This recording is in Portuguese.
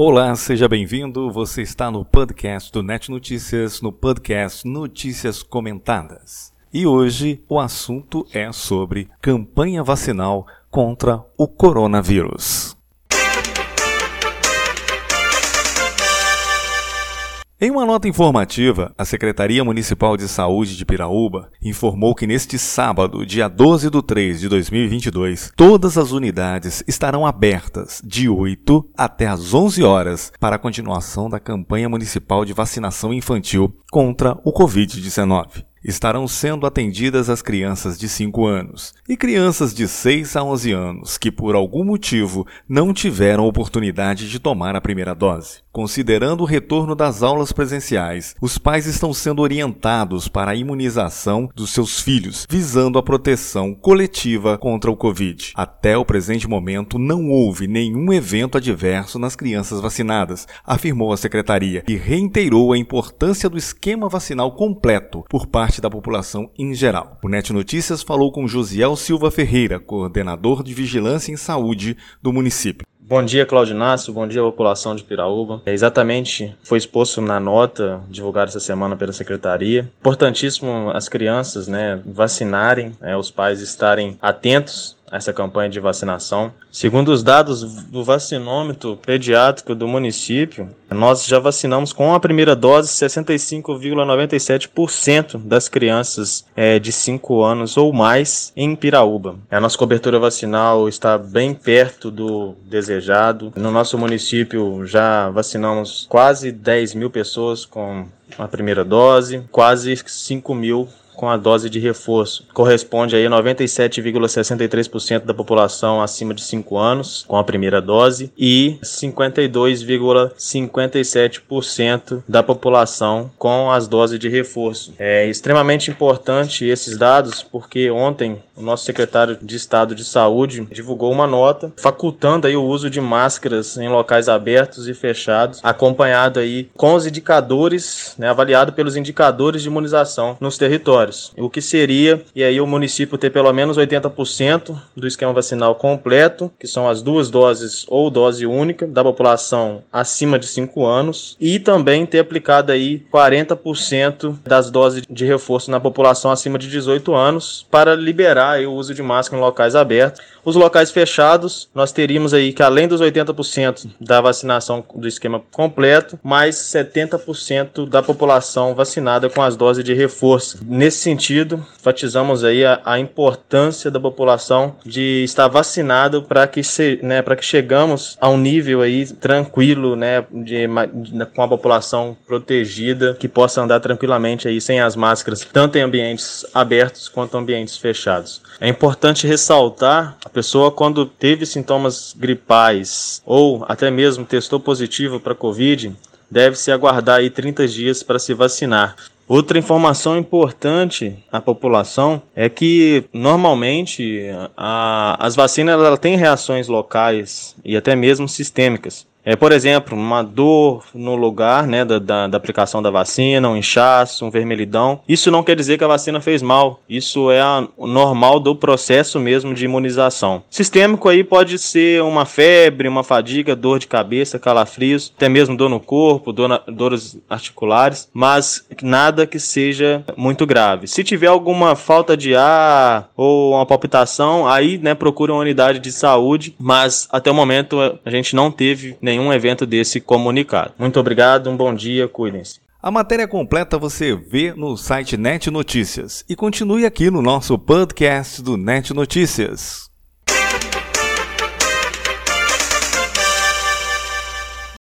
Olá, seja bem-vindo. Você está no podcast do Net Notícias, no podcast Notícias Comentadas. E hoje o assunto é sobre campanha vacinal contra o coronavírus. Em uma nota informativa, a Secretaria Municipal de Saúde de Piraúba informou que neste sábado, dia 12 de 3 de 2022, todas as unidades estarão abertas de 8 até as 11 horas para a continuação da campanha municipal de vacinação infantil contra o Covid-19 estarão sendo atendidas as crianças de 5 anos e crianças de 6 a 11 anos que, por algum motivo, não tiveram oportunidade de tomar a primeira dose. Considerando o retorno das aulas presenciais, os pais estão sendo orientados para a imunização dos seus filhos, visando a proteção coletiva contra o Covid. Até o presente momento, não houve nenhum evento adverso nas crianças vacinadas, afirmou a secretaria, e reiterou a importância do esquema vacinal completo por parte parte da população em geral. O Net Notícias falou com Josiel Silva Ferreira, coordenador de Vigilância em Saúde do município. Bom dia, Claudio Inácio. Bom dia, população de Piraúba. É, exatamente foi exposto na nota divulgada essa semana pela Secretaria. Importantíssimo as crianças né, vacinarem, né, os pais estarem atentos essa campanha de vacinação. Segundo os dados do vacinômetro pediátrico do município, nós já vacinamos com a primeira dose 65,97% das crianças é, de 5 anos ou mais em Piraúba. A nossa cobertura vacinal está bem perto do desejado. No nosso município já vacinamos quase 10 mil pessoas com a primeira dose, quase 5 mil com a dose de reforço. Corresponde aí a 97,63% da população acima de 5 anos com a primeira dose e 52,57% da população com as doses de reforço. É extremamente importante esses dados porque ontem o nosso secretário de Estado de Saúde divulgou uma nota facultando aí o uso de máscaras em locais abertos e fechados, acompanhado aí com os indicadores, né, avaliado pelos indicadores de imunização nos territórios o que seria, e aí o município ter pelo menos 80% do esquema vacinal completo, que são as duas doses ou dose única da população acima de 5 anos, e também ter aplicado aí 40% das doses de reforço na população acima de 18 anos para liberar o uso de máscara em locais abertos. Os locais fechados, nós teríamos aí que além dos 80% da vacinação do esquema completo, mais 70% da população vacinada com as doses de reforço. Nesse Nesse sentido, enfatizamos aí a, a importância da população de estar vacinado para que, se, né, que chegamos a um nível aí tranquilo, né, de, de, com a população protegida, que possa andar tranquilamente aí sem as máscaras, tanto em ambientes abertos quanto ambientes fechados. É importante ressaltar a pessoa quando teve sintomas gripais ou até mesmo testou positivo para COVID, deve-se aguardar aí 30 dias para se vacinar. Outra informação importante à população é que normalmente a, as vacinas têm reações locais e até mesmo sistêmicas. É, por exemplo, uma dor no lugar né, da, da, da, aplicação da vacina, um inchaço, um vermelhidão. Isso não quer dizer que a vacina fez mal. Isso é a, normal do processo mesmo de imunização. Sistêmico aí pode ser uma febre, uma fadiga, dor de cabeça, calafrios, até mesmo dor no corpo, dor na, dores articulares, mas nada que seja muito grave. Se tiver alguma falta de ar ou uma palpitação, aí né, procura uma unidade de saúde, mas até o momento a gente não teve nenhum evento desse comunicado. Muito obrigado, um bom dia, cuidem-se. A matéria completa você vê no site Net Notícias e continue aqui no nosso podcast do Net Notícias.